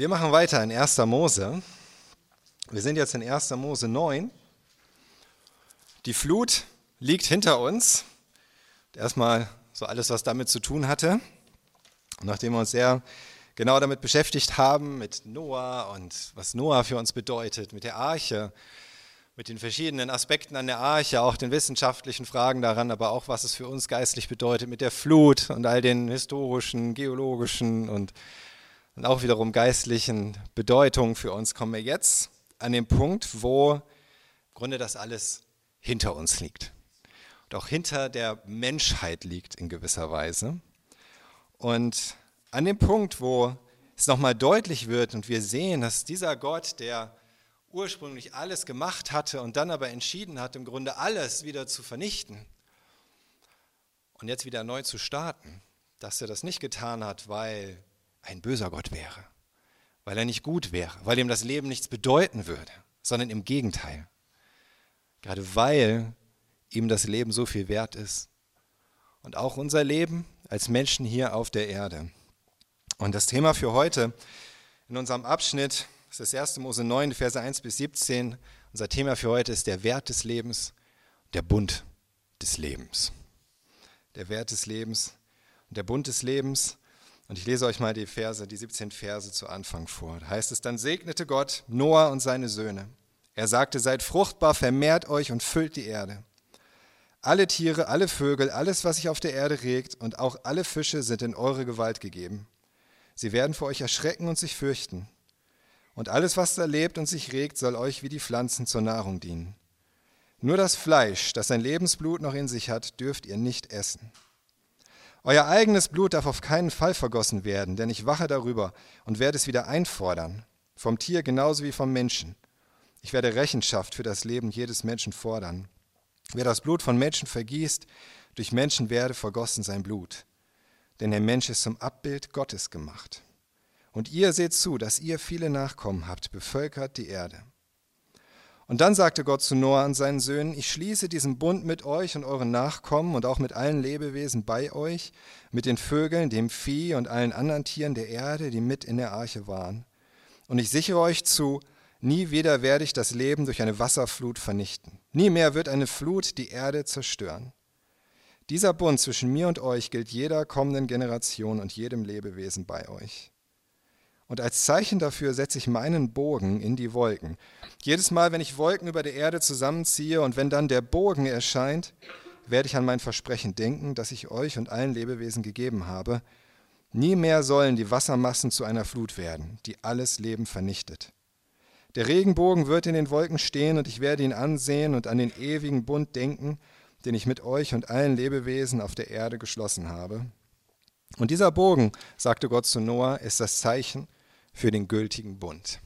Wir machen weiter in 1. Mose. Wir sind jetzt in 1. Mose 9. Die Flut liegt hinter uns. Erstmal so alles, was damit zu tun hatte. Nachdem wir uns sehr genau damit beschäftigt haben, mit Noah und was Noah für uns bedeutet, mit der Arche, mit den verschiedenen Aspekten an der Arche, auch den wissenschaftlichen Fragen daran, aber auch was es für uns geistlich bedeutet mit der Flut und all den historischen, geologischen und, und auch wiederum geistlichen Bedeutungen für uns, kommen wir jetzt an den Punkt, wo im Grunde das alles hinter uns liegt. Und auch hinter der Menschheit liegt in gewisser Weise. Und an dem Punkt, wo es nochmal deutlich wird und wir sehen, dass dieser Gott, der ursprünglich alles gemacht hatte und dann aber entschieden hat, im Grunde alles wieder zu vernichten und jetzt wieder neu zu starten, dass er das nicht getan hat, weil ein böser Gott wäre, weil er nicht gut wäre, weil ihm das Leben nichts bedeuten würde, sondern im Gegenteil. Gerade weil ihm das Leben so viel wert ist und auch unser Leben als Menschen hier auf der Erde. Und das Thema für heute in unserem Abschnitt das ist 1. Mose 9, Verse 1 bis 17. Unser Thema für heute ist der Wert des Lebens, der Bund des Lebens. Der Wert des Lebens und der Bund des Lebens. Und ich lese euch mal die Verse, die 17 Verse zu Anfang vor. Da heißt es, dann segnete Gott Noah und seine Söhne. Er sagte, seid fruchtbar, vermehrt euch und füllt die Erde. Alle Tiere, alle Vögel, alles, was sich auf der Erde regt und auch alle Fische sind in eure Gewalt gegeben. Sie werden vor euch erschrecken und sich fürchten. Und alles, was da lebt und sich regt, soll euch wie die Pflanzen zur Nahrung dienen. Nur das Fleisch, das sein Lebensblut noch in sich hat, dürft ihr nicht essen. Euer eigenes Blut darf auf keinen Fall vergossen werden, denn ich wache darüber und werde es wieder einfordern, vom Tier genauso wie vom Menschen. Ich werde Rechenschaft für das Leben jedes Menschen fordern. Wer das Blut von Menschen vergießt, durch Menschen werde vergossen sein Blut. Denn der Mensch ist zum Abbild Gottes gemacht. Und ihr seht zu, dass ihr viele Nachkommen habt, bevölkert die Erde. Und dann sagte Gott zu Noah und seinen Söhnen, ich schließe diesen Bund mit euch und euren Nachkommen und auch mit allen Lebewesen bei euch, mit den Vögeln, dem Vieh und allen anderen Tieren der Erde, die mit in der Arche waren. Und ich sichere euch zu, nie wieder werde ich das Leben durch eine Wasserflut vernichten. Nie mehr wird eine Flut die Erde zerstören. Dieser Bund zwischen mir und euch gilt jeder kommenden Generation und jedem Lebewesen bei euch. Und als Zeichen dafür setze ich meinen Bogen in die Wolken. Jedes Mal, wenn ich Wolken über der Erde zusammenziehe und wenn dann der Bogen erscheint, werde ich an mein Versprechen denken, das ich euch und allen Lebewesen gegeben habe. Nie mehr sollen die Wassermassen zu einer Flut werden, die alles Leben vernichtet. Der Regenbogen wird in den Wolken stehen und ich werde ihn ansehen und an den ewigen Bund denken, den ich mit euch und allen Lebewesen auf der Erde geschlossen habe. Und dieser Bogen, sagte Gott zu Noah, ist das Zeichen, für den gültigen Bund.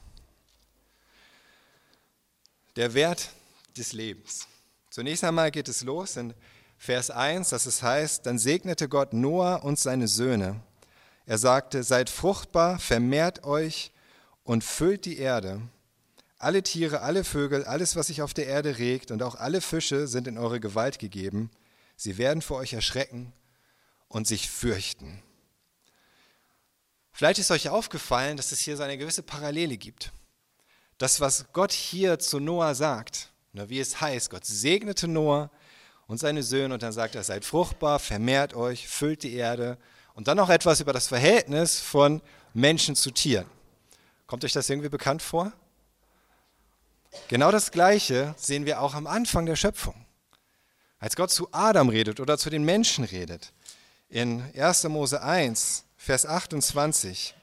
Der Wert des Lebens. Zunächst einmal geht es los in Vers 1, dass es heißt, dann segnete Gott Noah und seine Söhne. Er sagte, seid fruchtbar, vermehrt euch und füllt die Erde. Alle Tiere, alle Vögel, alles, was sich auf der Erde regt und auch alle Fische sind in eure Gewalt gegeben. Sie werden vor euch erschrecken und sich fürchten. Vielleicht ist euch aufgefallen, dass es hier so eine gewisse Parallele gibt. Das, was Gott hier zu Noah sagt, wie es heißt, Gott segnete Noah und seine Söhne und dann sagt er, seid fruchtbar, vermehrt euch, füllt die Erde und dann noch etwas über das Verhältnis von Menschen zu Tieren. Kommt euch das irgendwie bekannt vor? Genau das Gleiche sehen wir auch am Anfang der Schöpfung. Als Gott zu Adam redet oder zu den Menschen redet. In 1. Mose 1 Vers 28.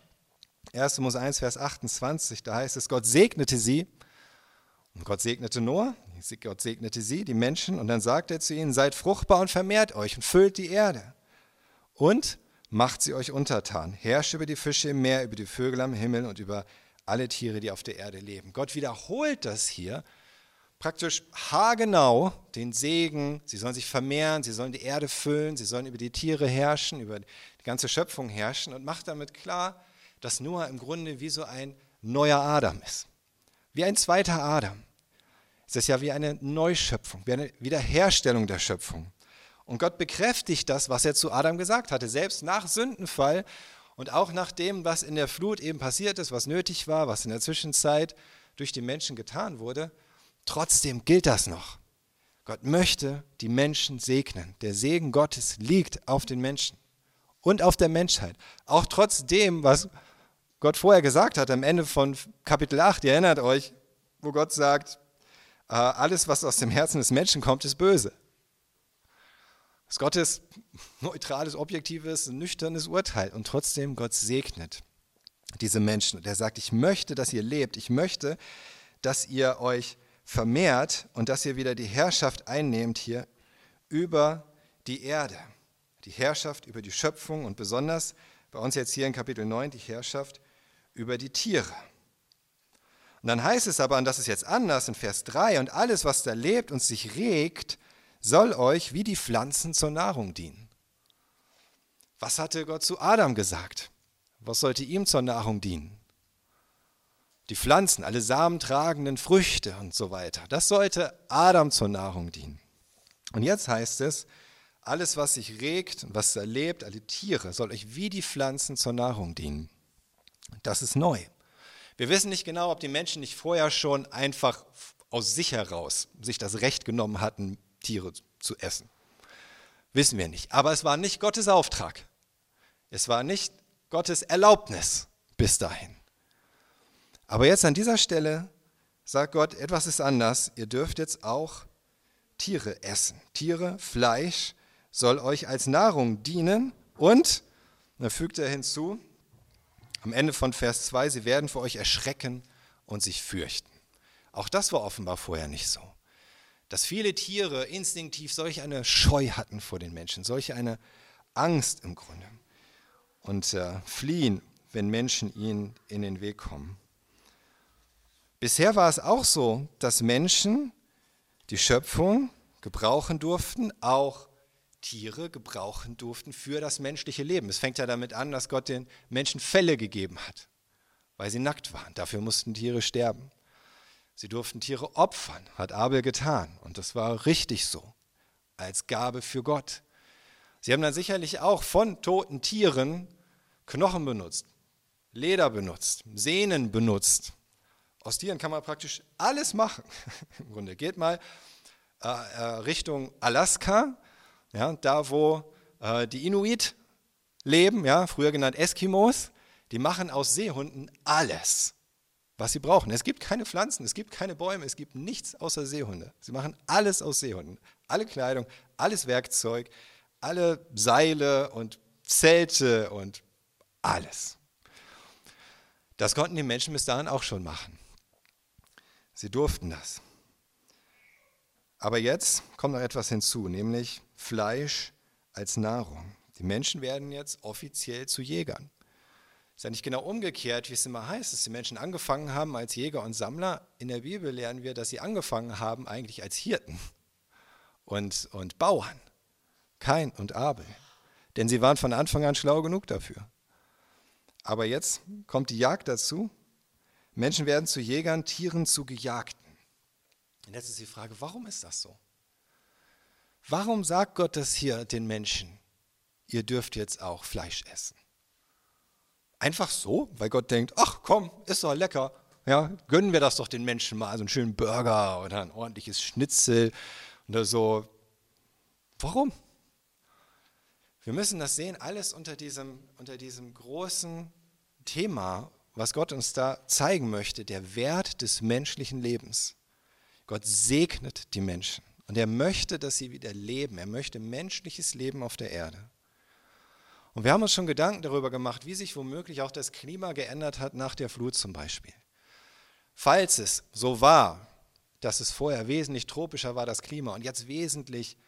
1. Mose 1, Vers 28, da heißt es, Gott segnete sie. Und Gott segnete Noah, Gott segnete sie, die Menschen, und dann sagt er zu ihnen, seid fruchtbar und vermehrt euch und füllt die Erde. Und macht sie euch untertan. Herrscht über die Fische im Meer, über die Vögel am Himmel und über alle Tiere, die auf der Erde leben. Gott wiederholt das hier praktisch haargenau den Segen. Sie sollen sich vermehren, sie sollen die Erde füllen, sie sollen über die Tiere herrschen, über die ganze Schöpfung herrschen und macht damit klar, dass Noah im Grunde wie so ein neuer Adam ist. Wie ein zweiter Adam. Es ist ja wie eine Neuschöpfung, wie eine Wiederherstellung der Schöpfung. Und Gott bekräftigt das, was er zu Adam gesagt hatte. Selbst nach Sündenfall Und auch nach dem, was in der Flut eben passiert ist, was nötig war, was in der Zwischenzeit durch die Menschen getan wurde, trotzdem gilt das noch. Gott möchte die Menschen segnen. Der Segen Gottes liegt auf den Menschen und auf der Menschheit. Auch trotz dem, was Gott vorher gesagt hat am Ende von Kapitel 8, ihr erinnert euch, wo Gott sagt, äh, alles, was aus dem Herzen des Menschen kommt, ist böse. Das Gottes neutrales, objektives, nüchternes Urteil. Und trotzdem, Gott segnet diese Menschen. Und er sagt, ich möchte, dass ihr lebt. Ich möchte, dass ihr euch vermehrt und dass ihr wieder die Herrschaft einnehmt hier über die Erde. Die Herrschaft über die Schöpfung und besonders bei uns jetzt hier in Kapitel 9 die Herrschaft über die Tiere. Und dann heißt es aber, und das ist jetzt anders in Vers 3, und alles, was da lebt und sich regt, soll euch wie die Pflanzen zur Nahrung dienen. Was hatte Gott zu Adam gesagt? Was sollte ihm zur Nahrung dienen? Die Pflanzen, alle samentragenden Früchte und so weiter. Das sollte Adam zur Nahrung dienen. Und jetzt heißt es, alles, was sich regt und was erlebt, alle Tiere, soll euch wie die Pflanzen zur Nahrung dienen. Das ist neu. Wir wissen nicht genau, ob die Menschen nicht vorher schon einfach aus sich heraus sich das Recht genommen hatten, Tiere zu essen. Wissen wir nicht. Aber es war nicht Gottes Auftrag. Es war nicht Gottes Erlaubnis bis dahin. Aber jetzt an dieser Stelle sagt Gott, etwas ist anders. Ihr dürft jetzt auch Tiere essen. Tiere, Fleisch soll euch als Nahrung dienen. Und, da fügt er hinzu, am Ende von Vers 2, sie werden für euch erschrecken und sich fürchten. Auch das war offenbar vorher nicht so dass viele Tiere instinktiv solch eine Scheu hatten vor den Menschen, solch eine Angst im Grunde und äh, fliehen, wenn Menschen ihnen in den Weg kommen. Bisher war es auch so, dass Menschen die Schöpfung gebrauchen durften, auch Tiere gebrauchen durften für das menschliche Leben. Es fängt ja damit an, dass Gott den Menschen Fälle gegeben hat, weil sie nackt waren. Dafür mussten Tiere sterben. Sie durften Tiere opfern, hat Abel getan. Und das war richtig so, als Gabe für Gott. Sie haben dann sicherlich auch von toten Tieren Knochen benutzt, Leder benutzt, Sehnen benutzt. Aus Tieren kann man praktisch alles machen. Im Grunde geht mal äh, äh, Richtung Alaska, ja, da wo äh, die Inuit leben, ja, früher genannt Eskimos, die machen aus Seehunden alles was sie brauchen. Es gibt keine Pflanzen, es gibt keine Bäume, es gibt nichts außer Seehunde. Sie machen alles aus Seehunden. Alle Kleidung, alles Werkzeug, alle Seile und Zelte und alles. Das konnten die Menschen bis dahin auch schon machen. Sie durften das. Aber jetzt kommt noch etwas hinzu, nämlich Fleisch als Nahrung. Die Menschen werden jetzt offiziell zu Jägern. Ist ja nicht genau umgekehrt, wie es immer heißt, dass die Menschen angefangen haben als Jäger und Sammler. In der Bibel lernen wir, dass sie angefangen haben eigentlich als Hirten und, und Bauern. Kain und Abel. Denn sie waren von Anfang an schlau genug dafür. Aber jetzt kommt die Jagd dazu. Menschen werden zu Jägern, Tieren zu Gejagten. Und jetzt ist die Frage, warum ist das so? Warum sagt Gott das hier den Menschen? Ihr dürft jetzt auch Fleisch essen. Einfach so, weil Gott denkt, ach komm, ist doch lecker. Ja, gönnen wir das doch den Menschen mal, so einen schönen Burger oder ein ordentliches Schnitzel oder so. Warum? Wir müssen das sehen, alles unter diesem, unter diesem großen Thema, was Gott uns da zeigen möchte, der Wert des menschlichen Lebens. Gott segnet die Menschen und er möchte, dass sie wieder leben. Er möchte menschliches Leben auf der Erde. Und wir haben uns schon Gedanken darüber gemacht, wie sich womöglich auch das Klima geändert hat nach der Flut zum Beispiel. Falls es so war, dass es vorher wesentlich tropischer war, das Klima, und jetzt wesentlich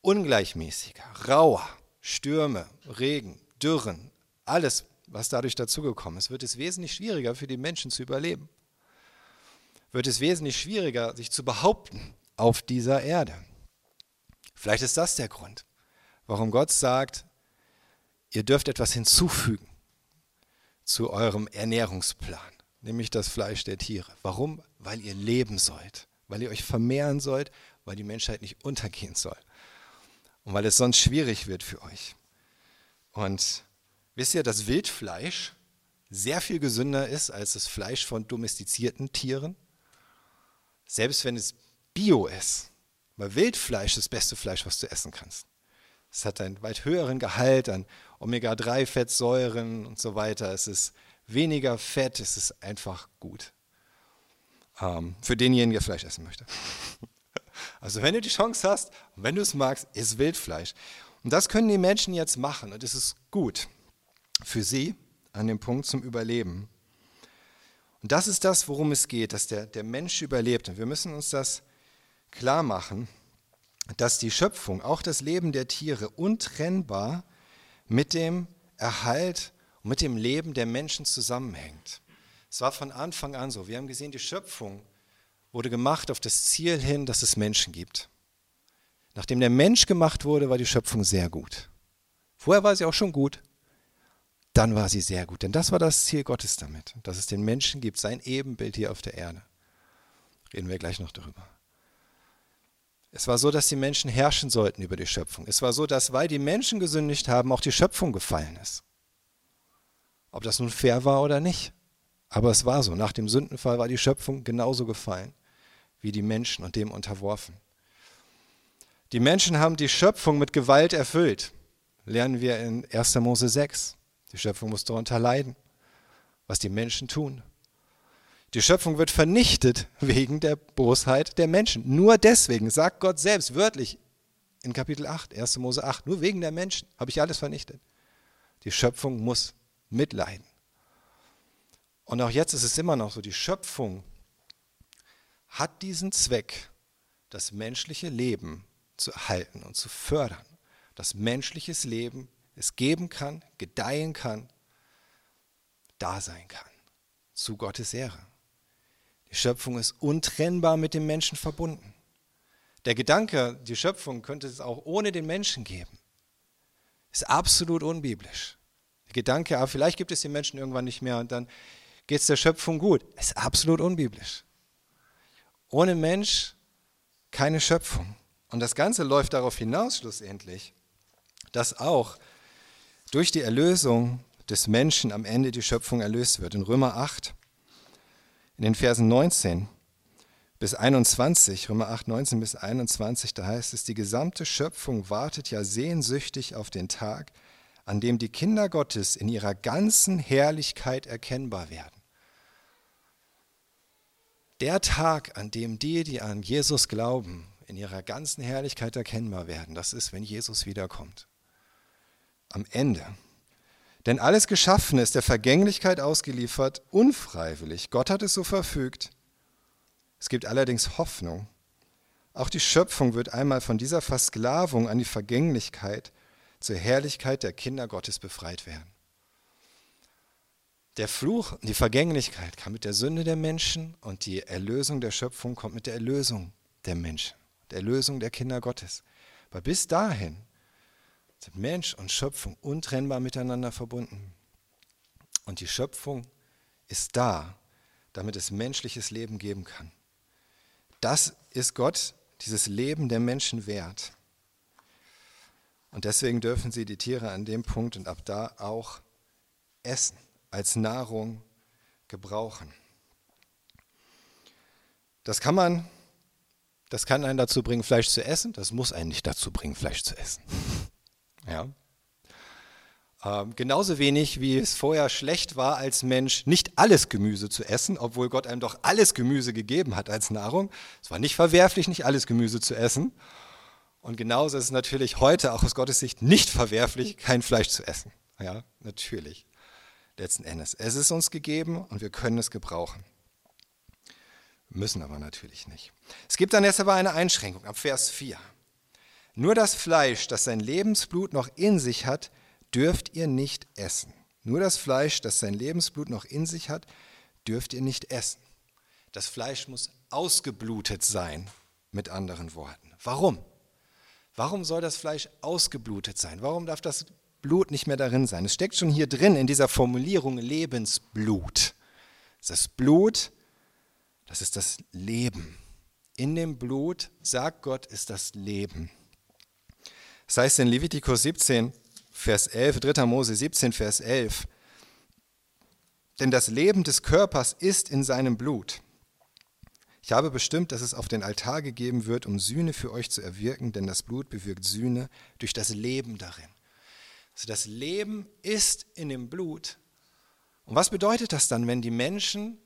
ungleichmäßiger, rauer, Stürme, Regen, Dürren, alles, was dadurch dazugekommen ist, wird es wesentlich schwieriger für die Menschen zu überleben. Wird es wesentlich schwieriger, sich zu behaupten auf dieser Erde. Vielleicht ist das der Grund, warum Gott sagt, ihr dürft etwas hinzufügen zu eurem Ernährungsplan, nämlich das Fleisch der Tiere. Warum? Weil ihr leben sollt, weil ihr euch vermehren sollt, weil die Menschheit nicht untergehen soll und weil es sonst schwierig wird für euch. Und Wisst ihr, dass Wildfleisch sehr viel gesünder ist als das Fleisch von domestizierten Tieren? Selbst wenn es bio ist. Weil Wildfleisch ist das beste Fleisch, was du essen kannst. Es hat einen weit höheren Gehalt an Omega-3-Fettsäuren und so weiter. Es ist weniger Fett, es ist einfach gut. Ähm, für denjenigen, der Fleisch essen möchte. Also wenn du die Chance hast wenn du es magst, ist Wildfleisch. Und das können die Menschen jetzt machen und es ist gut für sie an dem Punkt zum Überleben. Und das ist das, worum es geht, dass der, der Mensch überlebt. Und wir müssen uns das klar machen, dass die Schöpfung, auch das Leben der Tiere, untrennbar mit dem Erhalt und mit dem Leben der Menschen zusammenhängt. Es war von Anfang an so. Wir haben gesehen, die Schöpfung wurde gemacht auf das Ziel hin, dass es Menschen gibt. Nachdem der Mensch gemacht wurde, war die Schöpfung sehr gut. Vorher war sie auch schon gut, dann war sie sehr gut. Denn das war das Ziel Gottes damit, dass es den Menschen gibt, sein Ebenbild hier auf der Erde. Reden wir gleich noch darüber. Es war so, dass die Menschen herrschen sollten über die Schöpfung. Es war so, dass, weil die Menschen gesündigt haben, auch die Schöpfung gefallen ist. Ob das nun fair war oder nicht. Aber es war so. Nach dem Sündenfall war die Schöpfung genauso gefallen wie die Menschen und dem unterworfen. Die Menschen haben die Schöpfung mit Gewalt erfüllt. Lernen wir in 1. Mose 6. Die Schöpfung muss darunter leiden, was die Menschen tun. Die Schöpfung wird vernichtet wegen der Bosheit der Menschen. Nur deswegen sagt Gott selbst wörtlich in Kapitel 8, 1. Mose 8, nur wegen der Menschen habe ich alles vernichtet. Die Schöpfung muss mitleiden. Und auch jetzt ist es immer noch so, die Schöpfung hat diesen Zweck, das menschliche Leben zu erhalten und zu fördern. Dass menschliches Leben es geben kann, gedeihen kann, da sein kann. Zu Gottes Ehre. Die Schöpfung ist untrennbar mit dem Menschen verbunden. Der Gedanke, die Schöpfung könnte es auch ohne den Menschen geben, ist absolut unbiblisch. Der Gedanke, aber ah, vielleicht gibt es den Menschen irgendwann nicht mehr und dann geht es der Schöpfung gut, ist absolut unbiblisch. Ohne Mensch keine Schöpfung. Und das Ganze läuft darauf hinaus schlussendlich, dass auch durch die Erlösung des Menschen am Ende die Schöpfung erlöst wird. In Römer 8, in den Versen 19 bis 21, Römer 8, 19 bis 21, da heißt es, die gesamte Schöpfung wartet ja sehnsüchtig auf den Tag, an dem die Kinder Gottes in ihrer ganzen Herrlichkeit erkennbar werden. Der Tag, an dem die, die an Jesus glauben, in ihrer ganzen Herrlichkeit erkennbar werden, das ist, wenn Jesus wiederkommt. Am Ende. Denn alles Geschaffene ist der Vergänglichkeit ausgeliefert, unfreiwillig. Gott hat es so verfügt. Es gibt allerdings Hoffnung. Auch die Schöpfung wird einmal von dieser Versklavung an die Vergänglichkeit zur Herrlichkeit der Kinder Gottes befreit werden. Der Fluch, die Vergänglichkeit kam mit der Sünde der Menschen und die Erlösung der Schöpfung kommt mit der Erlösung der Menschen, der Erlösung der Kinder Gottes. Aber bis dahin sind Mensch und Schöpfung untrennbar miteinander verbunden. Und die Schöpfung ist da, damit es menschliches Leben geben kann. Das ist Gott, dieses Leben der Menschen wert. Und deswegen dürfen sie die Tiere an dem Punkt und ab da auch essen als Nahrung gebrauchen. Das kann man, das kann einen dazu bringen, Fleisch zu essen. Das muss einen nicht dazu bringen, Fleisch zu essen. Ja. Ähm, genauso wenig, wie es vorher schlecht war, als Mensch nicht alles Gemüse zu essen, obwohl Gott einem doch alles Gemüse gegeben hat als Nahrung. Es war nicht verwerflich, nicht alles Gemüse zu essen. Und genauso ist es natürlich heute auch aus Gottes Sicht nicht verwerflich, kein Fleisch zu essen. Ja, natürlich letzten Endes. Es ist uns gegeben und wir können es gebrauchen. Müssen aber natürlich nicht. Es gibt dann jetzt aber eine Einschränkung ab Vers 4. Nur das Fleisch, das sein Lebensblut noch in sich hat, dürft ihr nicht essen. Nur das Fleisch, das sein Lebensblut noch in sich hat, dürft ihr nicht essen. Das Fleisch muss ausgeblutet sein, mit anderen Worten. Warum? Warum soll das Fleisch ausgeblutet sein? Warum darf das Blut nicht mehr darin sein. Es steckt schon hier drin in dieser Formulierung Lebensblut. Das Blut, das ist das Leben. In dem Blut, sagt Gott, ist das Leben. Das heißt in Levitikus 17, Vers 11, 3. Mose 17, Vers 11. Denn das Leben des Körpers ist in seinem Blut. Ich habe bestimmt, dass es auf den Altar gegeben wird, um Sühne für euch zu erwirken, denn das Blut bewirkt Sühne durch das Leben darin. Also das Leben ist in dem Blut. Und was bedeutet das dann, wenn die Menschen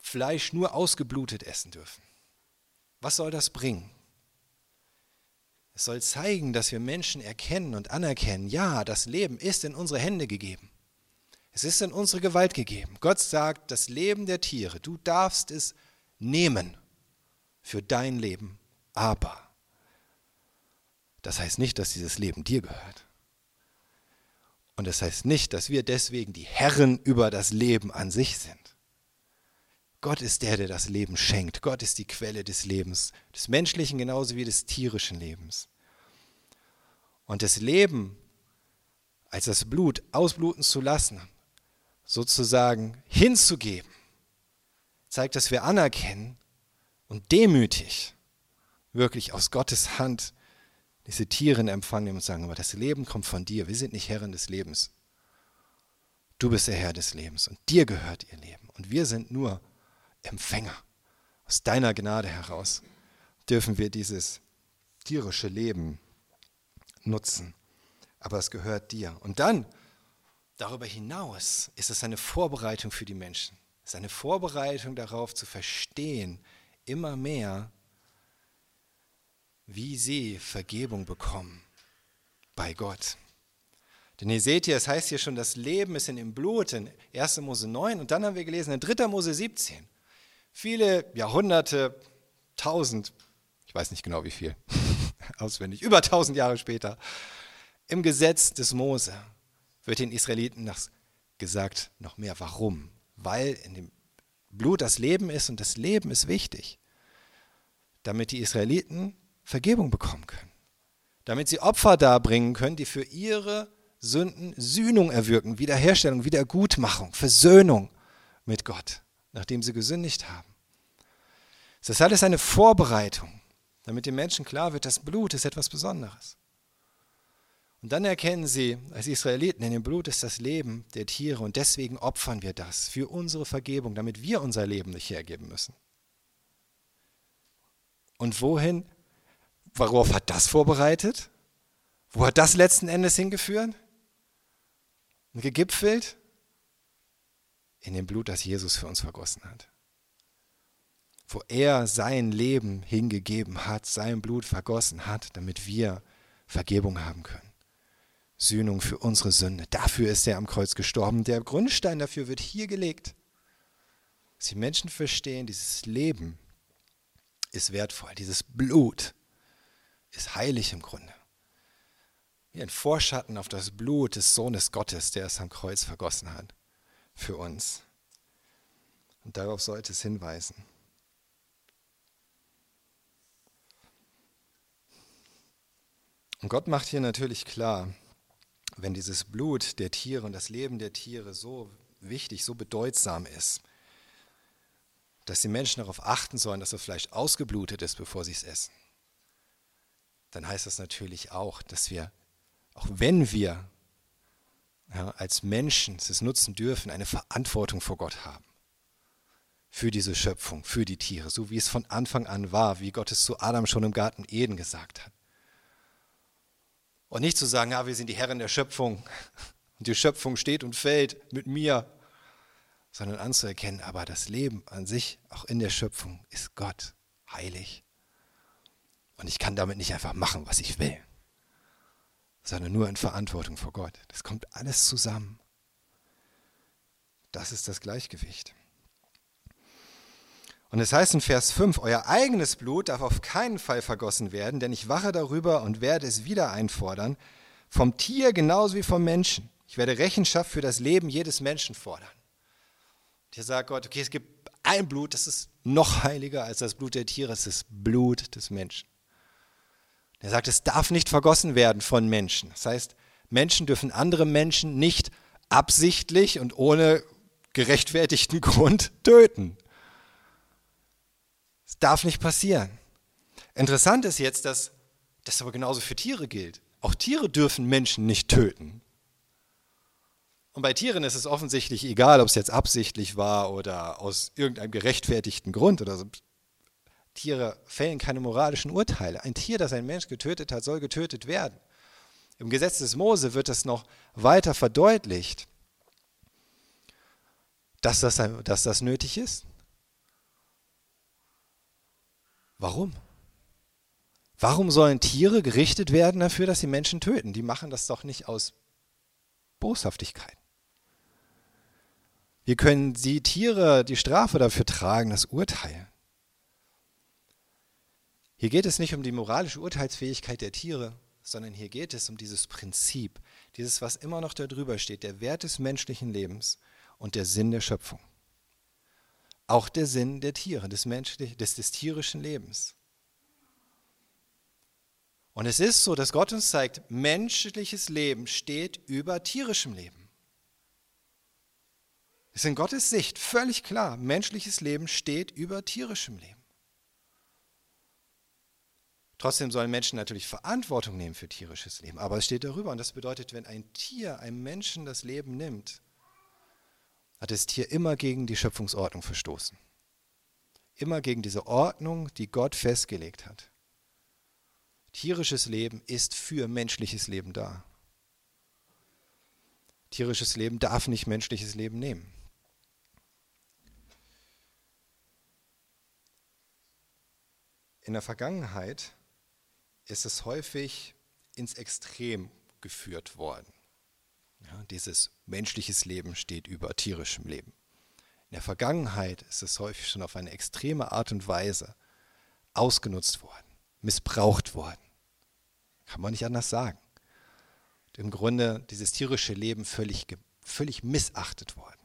Fleisch nur ausgeblutet essen dürfen? Was soll das bringen? Es soll zeigen, dass wir Menschen erkennen und anerkennen, ja, das Leben ist in unsere Hände gegeben. Es ist in unsere Gewalt gegeben. Gott sagt, das Leben der Tiere, du darfst es nehmen für dein Leben, aber das heißt nicht, dass dieses Leben dir gehört. Und das heißt nicht, dass wir deswegen die Herren über das Leben an sich sind. Gott ist der, der das Leben schenkt. Gott ist die Quelle des Lebens, des menschlichen genauso wie des tierischen Lebens. Und das Leben als das Blut ausbluten zu lassen, sozusagen hinzugeben, zeigt, dass wir anerkennen und demütig wirklich aus Gottes Hand diese Tiere in Empfang nehmen und sagen, aber das Leben kommt von dir, wir sind nicht Herren des Lebens. Du bist der Herr des Lebens und dir gehört ihr Leben und wir sind nur Empfänger. Aus deiner Gnade heraus dürfen wir dieses tierische Leben nutzen, aber es gehört dir. Und dann, darüber hinaus, ist es eine Vorbereitung für die Menschen. Es ist eine Vorbereitung darauf zu verstehen, immer mehr, wie sie Vergebung bekommen bei Gott. Denn ihr seht hier, es heißt hier schon, das Leben ist in dem Blut, in 1. Mose 9 und dann haben wir gelesen in 3. Mose 17. Viele Jahrhunderte, tausend, ich weiß nicht genau wie viel, auswendig, über tausend Jahre später, im Gesetz des Mose wird den Israeliten gesagt noch mehr. Warum? Weil in dem Blut das Leben ist und das Leben ist wichtig, damit die Israeliten Vergebung bekommen können. Damit sie Opfer darbringen können, die für ihre Sünden Sühnung erwirken, Wiederherstellung, Wiedergutmachung, Versöhnung mit Gott, nachdem sie gesündigt haben. Das ist alles eine Vorbereitung, damit den Menschen klar wird, das Blut ist etwas Besonderes. Und dann erkennen sie als Israeliten, in dem Blut ist das Leben der Tiere und deswegen opfern wir das für unsere Vergebung, damit wir unser Leben nicht hergeben müssen. Und wohin Worauf hat das vorbereitet? Wo hat das letzten Endes hingeführt? Und gegipfelt? In dem Blut, das Jesus für uns vergossen hat. Wo er sein Leben hingegeben hat, sein Blut vergossen hat, damit wir Vergebung haben können. Sühnung für unsere Sünde. Dafür ist er am Kreuz gestorben. Der Grundstein dafür wird hier gelegt. Dass die Menschen verstehen, dieses Leben ist wertvoll, dieses Blut ist heilig im Grunde. Wie ein Vorschatten auf das Blut des Sohnes Gottes, der es am Kreuz vergossen hat für uns. Und darauf sollte es hinweisen. Und Gott macht hier natürlich klar, wenn dieses Blut der Tiere und das Leben der Tiere so wichtig, so bedeutsam ist, dass die Menschen darauf achten sollen, dass das Fleisch ausgeblutet ist, bevor sie es essen dann heißt das natürlich auch, dass wir, auch wenn wir ja, als Menschen es nutzen dürfen, eine Verantwortung vor Gott haben. Für diese Schöpfung, für die Tiere, so wie es von Anfang an war, wie Gott es zu Adam schon im Garten Eden gesagt hat. Und nicht zu sagen, ja, wir sind die Herren der Schöpfung und die Schöpfung steht und fällt mit mir, sondern anzuerkennen, aber das Leben an sich, auch in der Schöpfung, ist Gott heilig. Und ich kann damit nicht einfach machen, was ich will, sondern nur in Verantwortung vor Gott. Das kommt alles zusammen. Das ist das Gleichgewicht. Und es heißt in Vers 5, euer eigenes Blut darf auf keinen Fall vergossen werden, denn ich wache darüber und werde es wieder einfordern, vom Tier genauso wie vom Menschen. Ich werde Rechenschaft für das Leben jedes Menschen fordern. Und hier sagt Gott, okay, es gibt ein Blut, das ist noch heiliger als das Blut der Tiere, es ist Blut des Menschen. Er sagt, es darf nicht vergossen werden von Menschen. Das heißt, Menschen dürfen andere Menschen nicht absichtlich und ohne gerechtfertigten Grund töten. Es darf nicht passieren. Interessant ist jetzt, dass das aber genauso für Tiere gilt. Auch Tiere dürfen Menschen nicht töten. Und bei Tieren ist es offensichtlich egal, ob es jetzt absichtlich war oder aus irgendeinem gerechtfertigten Grund oder so. Tiere fällen keine moralischen Urteile. Ein Tier, das ein Mensch getötet hat, soll getötet werden. Im Gesetz des Mose wird es noch weiter verdeutlicht, dass das, dass das nötig ist. Warum? Warum sollen Tiere gerichtet werden dafür, dass sie Menschen töten? Die machen das doch nicht aus Boshaftigkeit. Wie können die Tiere die Strafe dafür tragen, das Urteil? Hier geht es nicht um die moralische Urteilsfähigkeit der Tiere, sondern hier geht es um dieses Prinzip, dieses, was immer noch darüber steht, der Wert des menschlichen Lebens und der Sinn der Schöpfung. Auch der Sinn der Tiere, des, des, des tierischen Lebens. Und es ist so, dass Gott uns zeigt, menschliches Leben steht über tierischem Leben. Es ist in Gottes Sicht völlig klar, menschliches Leben steht über tierischem Leben. Trotzdem sollen Menschen natürlich Verantwortung nehmen für tierisches Leben, aber es steht darüber und das bedeutet, wenn ein Tier einem Menschen das Leben nimmt, hat das Tier immer gegen die Schöpfungsordnung verstoßen. Immer gegen diese Ordnung, die Gott festgelegt hat. Tierisches Leben ist für menschliches Leben da. Tierisches Leben darf nicht menschliches Leben nehmen. In der Vergangenheit ist es häufig ins Extrem geführt worden. Ja, dieses menschliches Leben steht über tierischem Leben. In der Vergangenheit ist es häufig schon auf eine extreme Art und Weise ausgenutzt worden, missbraucht worden. Kann man nicht anders sagen. Und Im Grunde dieses tierische Leben völlig, völlig missachtet worden.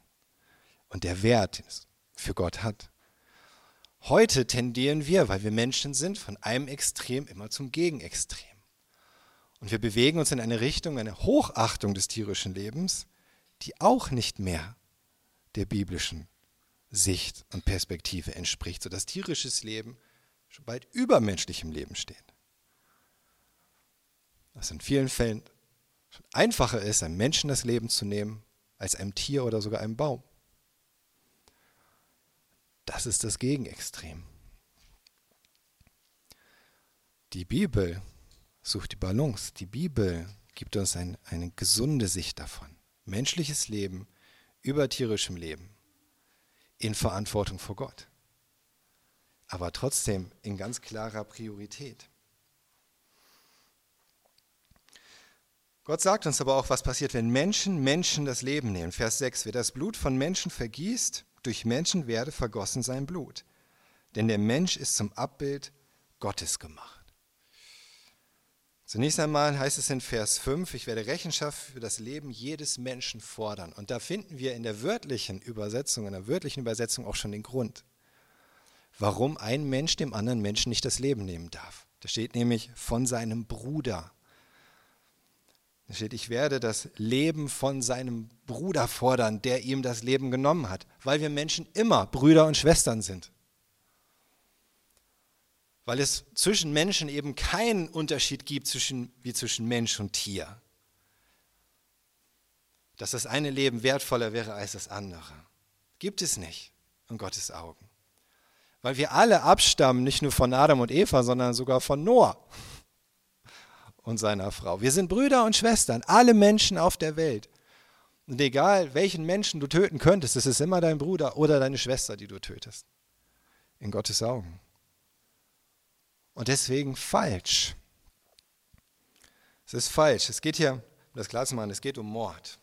Und der Wert, den es für Gott hat. Heute tendieren wir, weil wir Menschen sind, von einem Extrem immer zum Gegenextrem. Und wir bewegen uns in eine Richtung, eine Hochachtung des tierischen Lebens, die auch nicht mehr der biblischen Sicht und Perspektive entspricht, sodass tierisches Leben schon bald über menschlichem Leben steht dass in vielen Fällen einfacher ist, einem Menschen das Leben zu nehmen, als einem Tier oder sogar einem Baum. Das ist das Gegenextrem. Die Bibel sucht die Balance. Die Bibel gibt uns ein, eine gesunde Sicht davon. Menschliches Leben über tierischem Leben in Verantwortung vor Gott. Aber trotzdem in ganz klarer Priorität. Gott sagt uns aber auch, was passiert, wenn Menschen Menschen das Leben nehmen. Vers 6, wer das Blut von Menschen vergießt, durch Menschen werde vergossen sein Blut. Denn der Mensch ist zum Abbild Gottes gemacht. Zunächst einmal heißt es in Vers 5, ich werde Rechenschaft für das Leben jedes Menschen fordern. Und da finden wir in der wörtlichen Übersetzung, in der wörtlichen Übersetzung auch schon den Grund, warum ein Mensch dem anderen Menschen nicht das Leben nehmen darf. Da steht nämlich von seinem Bruder. Da steht, ich werde das Leben von seinem Bruder fordern, der ihm das Leben genommen hat, weil wir Menschen immer Brüder und Schwestern sind. Weil es zwischen Menschen eben keinen Unterschied gibt zwischen, wie zwischen Mensch und Tier. Dass das eine Leben wertvoller wäre als das andere. Gibt es nicht in Gottes Augen. Weil wir alle abstammen, nicht nur von Adam und Eva, sondern sogar von Noah und seiner Frau. Wir sind Brüder und Schwestern, alle Menschen auf der Welt. Und egal, welchen Menschen du töten könntest, es ist immer dein Bruder oder deine Schwester, die du tötest. In Gottes Augen. Und deswegen falsch. Es ist falsch. Es geht hier, um das klar zu machen, es geht um Mord.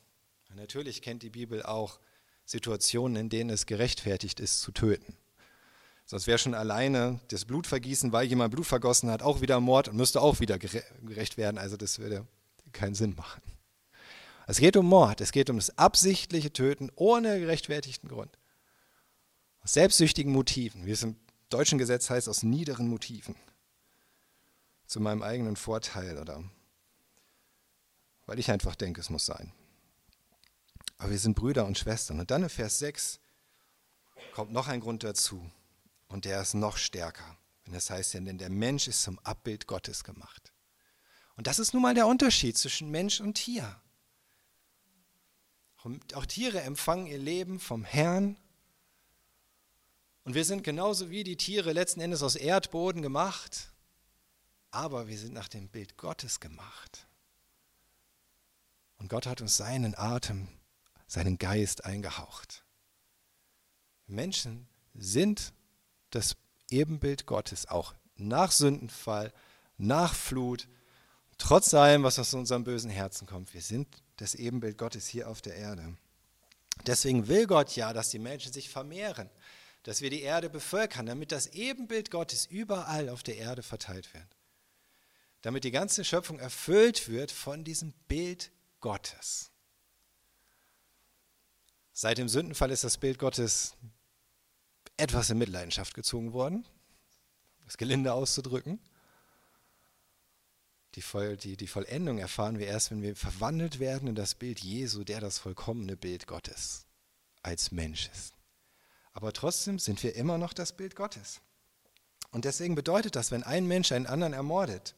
Natürlich kennt die Bibel auch Situationen, in denen es gerechtfertigt ist, zu töten. Sonst wäre schon alleine das Blutvergießen, weil jemand Blut vergossen hat, auch wieder Mord und müsste auch wieder gerecht werden. Also das würde keinen Sinn machen. Es geht um Mord, es geht um das absichtliche Töten ohne gerechtfertigten Grund. Aus selbstsüchtigen Motiven, wie es im deutschen Gesetz heißt, aus niederen Motiven. Zu meinem eigenen Vorteil oder weil ich einfach denke, es muss sein. Aber wir sind Brüder und Schwestern. Und dann in Vers 6 kommt noch ein Grund dazu. Und der ist noch stärker. Und das heißt ja, denn der Mensch ist zum Abbild Gottes gemacht. Und das ist nun mal der Unterschied zwischen Mensch und Tier. Auch Tiere empfangen ihr Leben vom Herrn. Und wir sind genauso wie die Tiere letzten Endes aus Erdboden gemacht, aber wir sind nach dem Bild Gottes gemacht. Und Gott hat uns seinen Atem, seinen Geist eingehaucht. Menschen sind das Ebenbild Gottes, auch nach Sündenfall, nach Flut, trotz allem, was aus unserem bösen Herzen kommt. Wir sind das Ebenbild Gottes hier auf der Erde. Deswegen will Gott ja, dass die Menschen sich vermehren, dass wir die Erde bevölkern, damit das Ebenbild Gottes überall auf der Erde verteilt wird. Damit die ganze Schöpfung erfüllt wird von diesem Bild Gottes. Seit dem Sündenfall ist das Bild Gottes etwas in Mitleidenschaft gezogen worden, das gelinde auszudrücken. Die, Voll, die, die Vollendung erfahren wir erst, wenn wir verwandelt werden in das Bild Jesu, der das vollkommene Bild Gottes als Mensch ist. Aber trotzdem sind wir immer noch das Bild Gottes. Und deswegen bedeutet das, wenn ein Mensch einen anderen ermordet,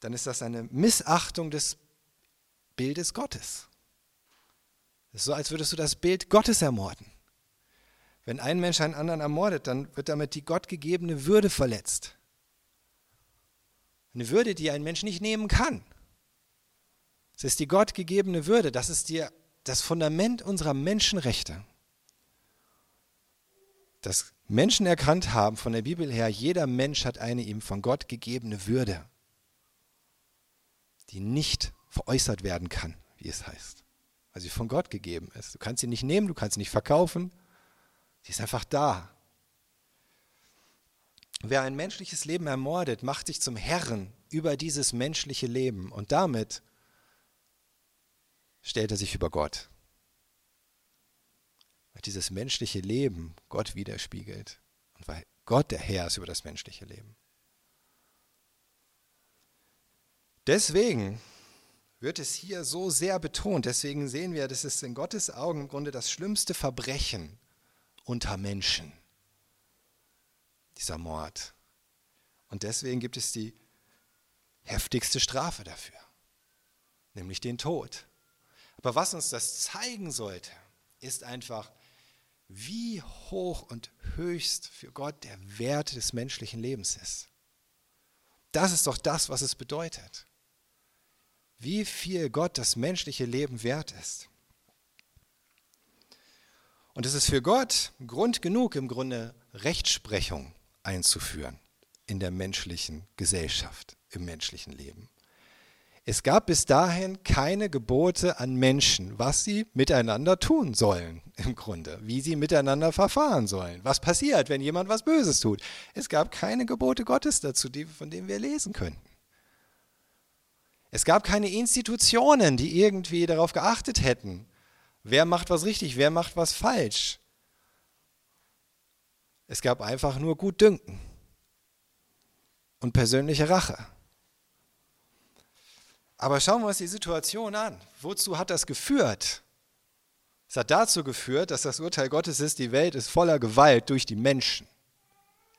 dann ist das eine Missachtung des Bildes Gottes. Es ist so, als würdest du das Bild Gottes ermorden. Wenn ein Mensch einen anderen ermordet, dann wird damit die gottgegebene Würde verletzt. Eine Würde, die ein Mensch nicht nehmen kann. Es ist die gottgegebene Würde, das ist die, das Fundament unserer Menschenrechte. Dass Menschen erkannt haben von der Bibel her, jeder Mensch hat eine ihm von Gott gegebene Würde, die nicht veräußert werden kann, wie es heißt, weil sie von Gott gegeben ist. Du kannst sie nicht nehmen, du kannst sie nicht verkaufen, sie ist einfach da. Wer ein menschliches Leben ermordet, macht sich zum Herrn über dieses menschliche Leben und damit stellt er sich über Gott. Weil dieses menschliche Leben Gott widerspiegelt und weil Gott der Herr ist über das menschliche Leben. Deswegen wird es hier so sehr betont. Deswegen sehen wir, das ist in Gottes Augen im Grunde das schlimmste Verbrechen unter Menschen dieser Mord. Und deswegen gibt es die heftigste Strafe dafür, nämlich den Tod. Aber was uns das zeigen sollte, ist einfach, wie hoch und höchst für Gott der Wert des menschlichen Lebens ist. Das ist doch das, was es bedeutet. Wie viel Gott das menschliche Leben wert ist. Und es ist für Gott Grund genug, im Grunde Rechtsprechung einzuführen in der menschlichen Gesellschaft, im menschlichen Leben. Es gab bis dahin keine Gebote an Menschen, was sie miteinander tun sollen, im Grunde, wie sie miteinander verfahren sollen, was passiert, wenn jemand was Böses tut. Es gab keine Gebote Gottes dazu, von denen wir lesen könnten. Es gab keine Institutionen, die irgendwie darauf geachtet hätten, wer macht was richtig, wer macht was falsch. Es gab einfach nur Gutdünken und persönliche Rache. Aber schauen wir uns die Situation an. Wozu hat das geführt? Es hat dazu geführt, dass das Urteil Gottes ist, die Welt ist voller Gewalt durch die Menschen.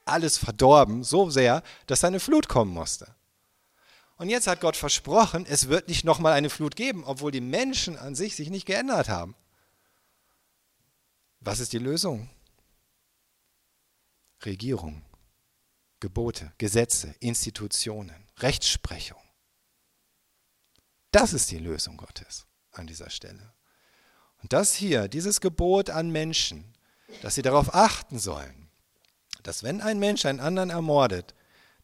Alles verdorben, so sehr, dass eine Flut kommen musste. Und jetzt hat Gott versprochen, es wird nicht nochmal eine Flut geben, obwohl die Menschen an sich sich nicht geändert haben. Was ist die Lösung? Regierung, Gebote, Gesetze, Institutionen, Rechtsprechung. Das ist die Lösung Gottes an dieser Stelle. Und das hier, dieses Gebot an Menschen, dass sie darauf achten sollen, dass wenn ein Mensch einen anderen ermordet,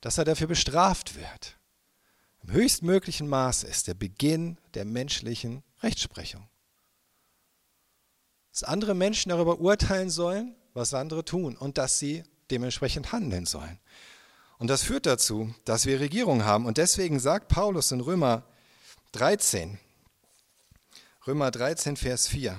dass er dafür bestraft wird. Im höchstmöglichen Maße ist der Beginn der menschlichen Rechtsprechung. Dass andere Menschen darüber urteilen sollen, was andere tun und dass sie dementsprechend handeln sollen. Und das führt dazu, dass wir Regierung haben. Und deswegen sagt Paulus in Römer 13, Römer 13, Vers 4.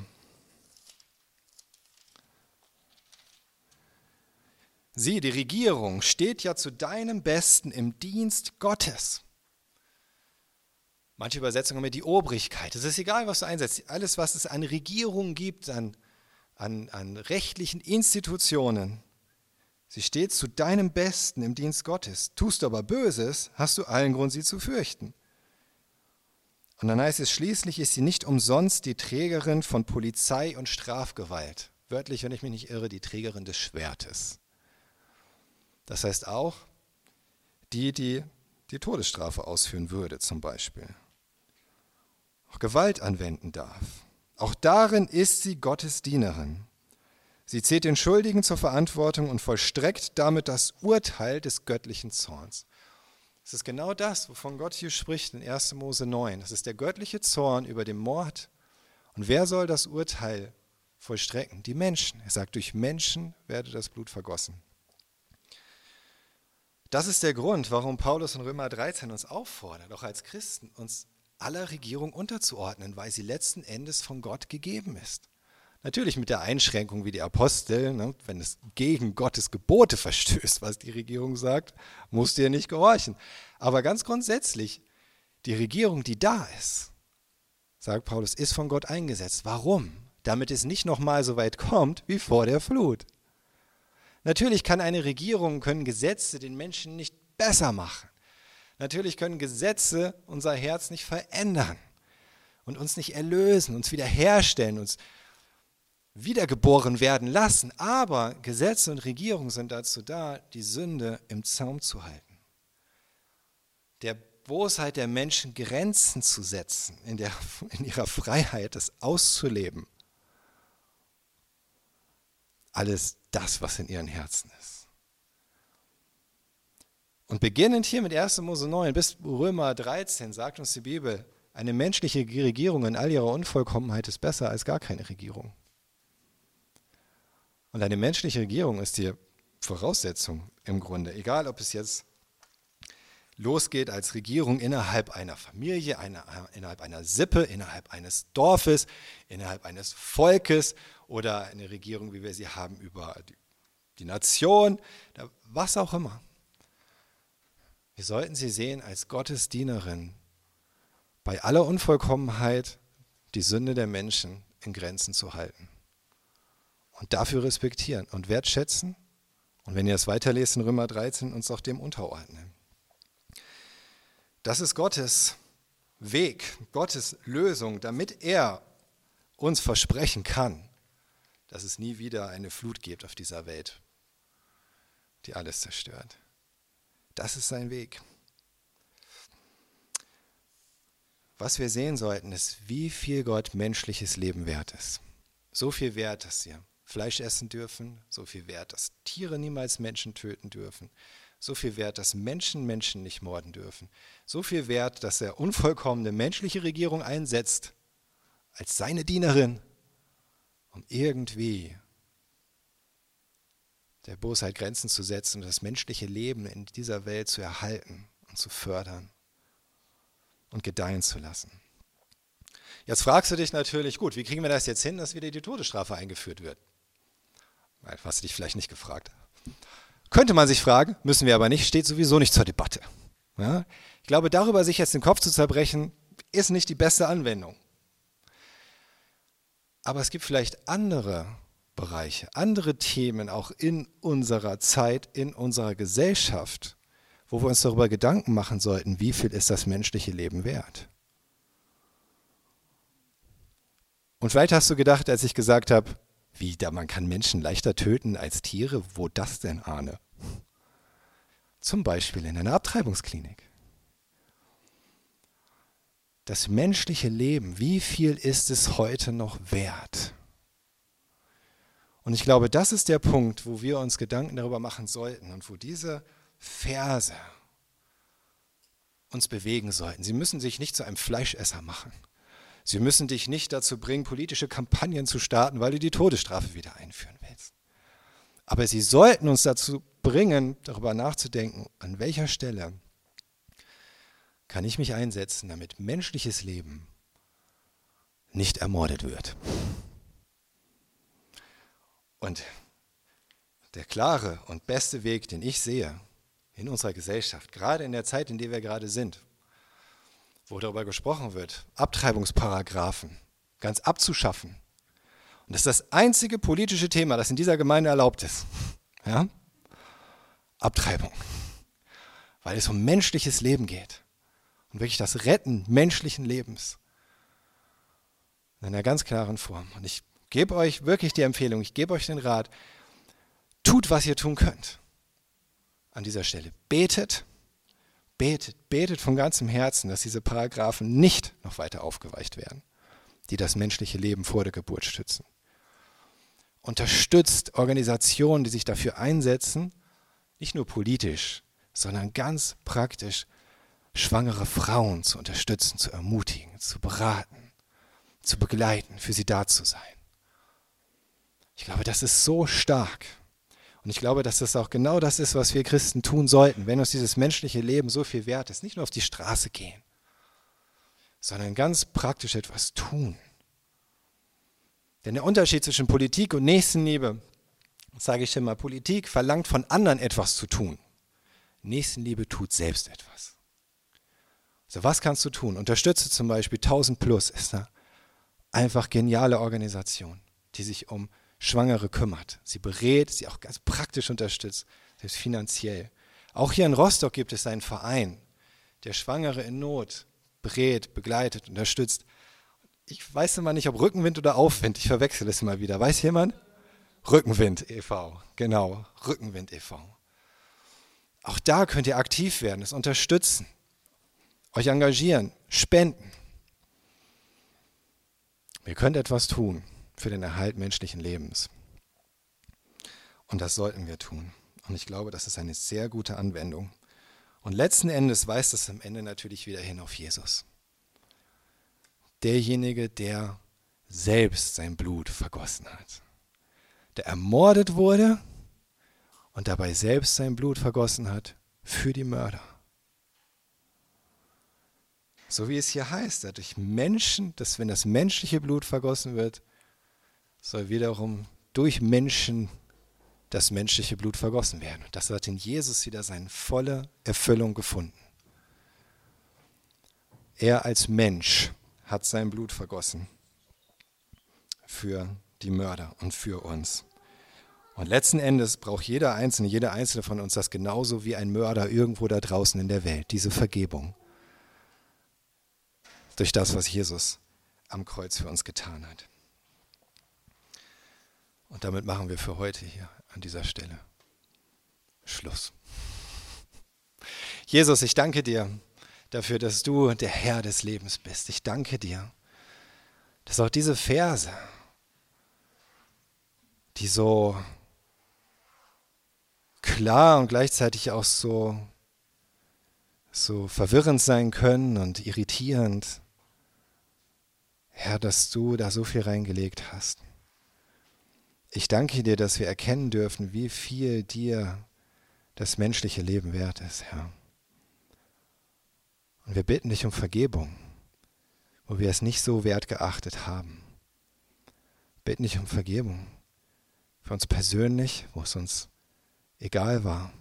Sieh, die Regierung steht ja zu deinem Besten im Dienst Gottes. Manche Übersetzungen haben mit die Obrigkeit. Es ist egal, was du einsetzt. Alles, was es an Regierungen gibt, an, an, an rechtlichen Institutionen, Sie steht zu deinem Besten im Dienst Gottes. Tust du aber Böses, hast du allen Grund, sie zu fürchten. Und dann heißt es, schließlich ist sie nicht umsonst die Trägerin von Polizei und Strafgewalt. Wörtlich, wenn ich mich nicht irre, die Trägerin des Schwertes. Das heißt auch, die, die die Todesstrafe ausführen würde, zum Beispiel. Auch Gewalt anwenden darf. Auch darin ist sie Gottes Dienerin. Sie zählt den Schuldigen zur Verantwortung und vollstreckt damit das Urteil des göttlichen Zorns. Das ist genau das, wovon Gott hier spricht in 1. Mose 9. Das ist der göttliche Zorn über den Mord. Und wer soll das Urteil vollstrecken? Die Menschen. Er sagt, durch Menschen werde das Blut vergossen. Das ist der Grund, warum Paulus in Römer 13 uns auffordert, auch als Christen, uns aller Regierung unterzuordnen, weil sie letzten Endes von Gott gegeben ist. Natürlich mit der Einschränkung wie die Apostel, ne, wenn es gegen Gottes Gebote verstößt, was die Regierung sagt, musst ihr nicht gehorchen. Aber ganz grundsätzlich, die Regierung, die da ist, sagt Paulus, ist von Gott eingesetzt. Warum? Damit es nicht nochmal so weit kommt wie vor der Flut. Natürlich kann eine Regierung, können Gesetze den Menschen nicht besser machen. Natürlich können Gesetze unser Herz nicht verändern und uns nicht erlösen, uns wiederherstellen, uns wiedergeboren werden lassen. Aber Gesetze und Regierung sind dazu da, die Sünde im Zaum zu halten. Der Bosheit der Menschen Grenzen zu setzen, in, der, in ihrer Freiheit das auszuleben. Alles das, was in ihren Herzen ist. Und beginnend hier mit 1. Mose 9 bis Römer 13 sagt uns die Bibel, eine menschliche Regierung in all ihrer Unvollkommenheit ist besser als gar keine Regierung. Und eine menschliche Regierung ist die Voraussetzung im Grunde, egal ob es jetzt losgeht als Regierung innerhalb einer Familie, einer, innerhalb einer Sippe, innerhalb eines Dorfes, innerhalb eines Volkes oder eine Regierung, wie wir sie haben über die, die Nation, was auch immer. Wir sollten sie sehen als Gottes Dienerin, bei aller Unvollkommenheit die Sünde der Menschen in Grenzen zu halten und dafür respektieren und wertschätzen. Und wenn ihr es weiterlest in Römer 13, uns auch dem unterordnen. Das ist Gottes Weg, Gottes Lösung, damit er uns versprechen kann, dass es nie wieder eine Flut gibt auf dieser Welt, die alles zerstört. Das ist sein Weg. Was wir sehen sollten, ist, wie viel Gott menschliches Leben wert ist. So viel wert, dass wir Fleisch essen dürfen, so viel wert, dass Tiere niemals Menschen töten dürfen, so viel wert, dass Menschen Menschen nicht morden dürfen, so viel wert, dass er unvollkommene menschliche Regierung einsetzt als seine Dienerin, um irgendwie der Bosheit Grenzen zu setzen und das menschliche Leben in dieser Welt zu erhalten und zu fördern und gedeihen zu lassen. Jetzt fragst du dich natürlich, gut, wie kriegen wir das jetzt hin, dass wieder die Todesstrafe eingeführt wird? Was du dich vielleicht nicht gefragt. Könnte man sich fragen, müssen wir aber nicht, steht sowieso nicht zur Debatte. Ja? Ich glaube, darüber sich jetzt den Kopf zu zerbrechen, ist nicht die beste Anwendung. Aber es gibt vielleicht andere Bereiche, andere Themen auch in unserer Zeit, in unserer Gesellschaft, wo wir uns darüber Gedanken machen sollten, wie viel ist das menschliche Leben wert. Und vielleicht hast du gedacht, als ich gesagt habe, wie, da man kann Menschen leichter töten als Tiere? Wo das denn, Arne? Zum Beispiel in einer Abtreibungsklinik. Das menschliche Leben, wie viel ist es heute noch wert? Und ich glaube, das ist der Punkt, wo wir uns Gedanken darüber machen sollten und wo diese Verse uns bewegen sollten. Sie müssen sich nicht zu einem Fleischesser machen. Sie müssen dich nicht dazu bringen, politische Kampagnen zu starten, weil du die Todesstrafe wieder einführen willst. Aber sie sollten uns dazu bringen, darüber nachzudenken, an welcher Stelle kann ich mich einsetzen, damit menschliches Leben nicht ermordet wird. Und der klare und beste Weg, den ich sehe in unserer Gesellschaft, gerade in der Zeit, in der wir gerade sind, wo darüber gesprochen wird, Abtreibungsparagraphen ganz abzuschaffen. Und das ist das einzige politische Thema, das in dieser Gemeinde erlaubt ist. Ja? Abtreibung, weil es um menschliches Leben geht und wirklich das Retten menschlichen Lebens in einer ganz klaren Form. Und ich gebe euch wirklich die Empfehlung, ich gebe euch den Rat, tut, was ihr tun könnt. An dieser Stelle betet, betet, betet von ganzem Herzen, dass diese Paragraphen nicht noch weiter aufgeweicht werden, die das menschliche Leben vor der Geburt schützen. Unterstützt Organisationen, die sich dafür einsetzen, nicht nur politisch, sondern ganz praktisch schwangere Frauen zu unterstützen, zu ermutigen, zu beraten, zu begleiten, für sie da zu sein. Ich glaube, das ist so stark. Und ich glaube, dass das auch genau das ist, was wir Christen tun sollten, wenn uns dieses menschliche Leben so viel wert ist. Nicht nur auf die Straße gehen, sondern ganz praktisch etwas tun. Denn der Unterschied zwischen Politik und Nächstenliebe, sage ich immer, Politik verlangt von anderen etwas zu tun. Nächstenliebe tut selbst etwas. So, was kannst du tun? Unterstütze zum Beispiel 1000 Plus, ist eine einfach geniale Organisation, die sich um Schwangere kümmert. Sie berät, sie auch ganz praktisch unterstützt, selbst finanziell. Auch hier in Rostock gibt es einen Verein, der Schwangere in Not berät, begleitet, unterstützt. Ich weiß immer nicht, ob Rückenwind oder Aufwind. Ich verwechsel es immer wieder. Weiß jemand? Rückenwind e.V. Genau, Rückenwind e.V. Auch da könnt ihr aktiv werden, es unterstützen, euch engagieren, spenden. Ihr könnt etwas tun für den Erhalt menschlichen Lebens. Und das sollten wir tun. Und ich glaube, das ist eine sehr gute Anwendung. Und letzten Endes weist es am Ende natürlich wieder hin auf Jesus. Derjenige, der selbst sein Blut vergossen hat. Der ermordet wurde und dabei selbst sein Blut vergossen hat für die Mörder. So wie es hier heißt, dadurch Menschen, dass wenn das menschliche Blut vergossen wird, soll wiederum durch Menschen das menschliche Blut vergossen werden. Das hat in Jesus wieder seine volle Erfüllung gefunden. Er als Mensch hat sein Blut vergossen für die Mörder und für uns. Und letzten Endes braucht jeder Einzelne, jeder Einzelne von uns das genauso wie ein Mörder irgendwo da draußen in der Welt, diese Vergebung. Durch das, was Jesus am Kreuz für uns getan hat. Und damit machen wir für heute hier an dieser Stelle Schluss. Jesus, ich danke dir dafür, dass du der Herr des Lebens bist. Ich danke dir, dass auch diese Verse, die so klar und gleichzeitig auch so, so verwirrend sein können und irritierend, Herr, dass du da so viel reingelegt hast. Ich danke dir, dass wir erkennen dürfen, wie viel dir das menschliche Leben wert ist, Herr. Und wir bitten dich um Vergebung, wo wir es nicht so wert geachtet haben. Bitten dich um Vergebung für uns persönlich, wo es uns egal war,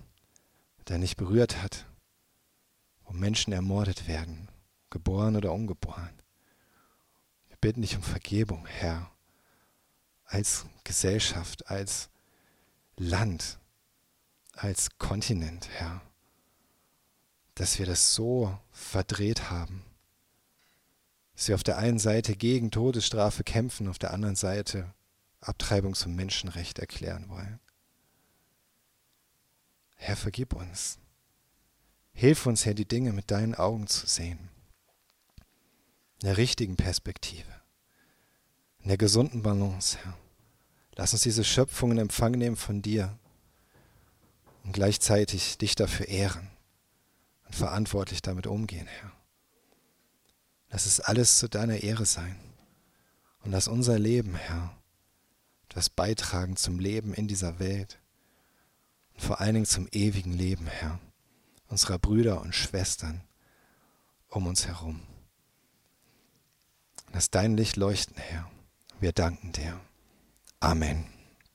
der nicht berührt hat, wo Menschen ermordet werden, geboren oder ungeboren. Wir bitten dich um Vergebung, Herr als Gesellschaft, als Land, als Kontinent, Herr, dass wir das so verdreht haben, dass wir auf der einen Seite gegen Todesstrafe kämpfen, auf der anderen Seite Abtreibung zum Menschenrecht erklären wollen. Herr, vergib uns. Hilf uns, Herr, die Dinge mit deinen Augen zu sehen. In der richtigen Perspektive in der gesunden Balance, Herr. Lass uns diese Schöpfung in Empfang nehmen von dir und gleichzeitig dich dafür ehren und verantwortlich damit umgehen, Herr. Lass es alles zu deiner Ehre sein und lass unser Leben, Herr, etwas beitragen zum Leben in dieser Welt und vor allen Dingen zum ewigen Leben, Herr, unserer Brüder und Schwestern um uns herum. Lass dein Licht leuchten, Herr. Wir danken dir. Amen.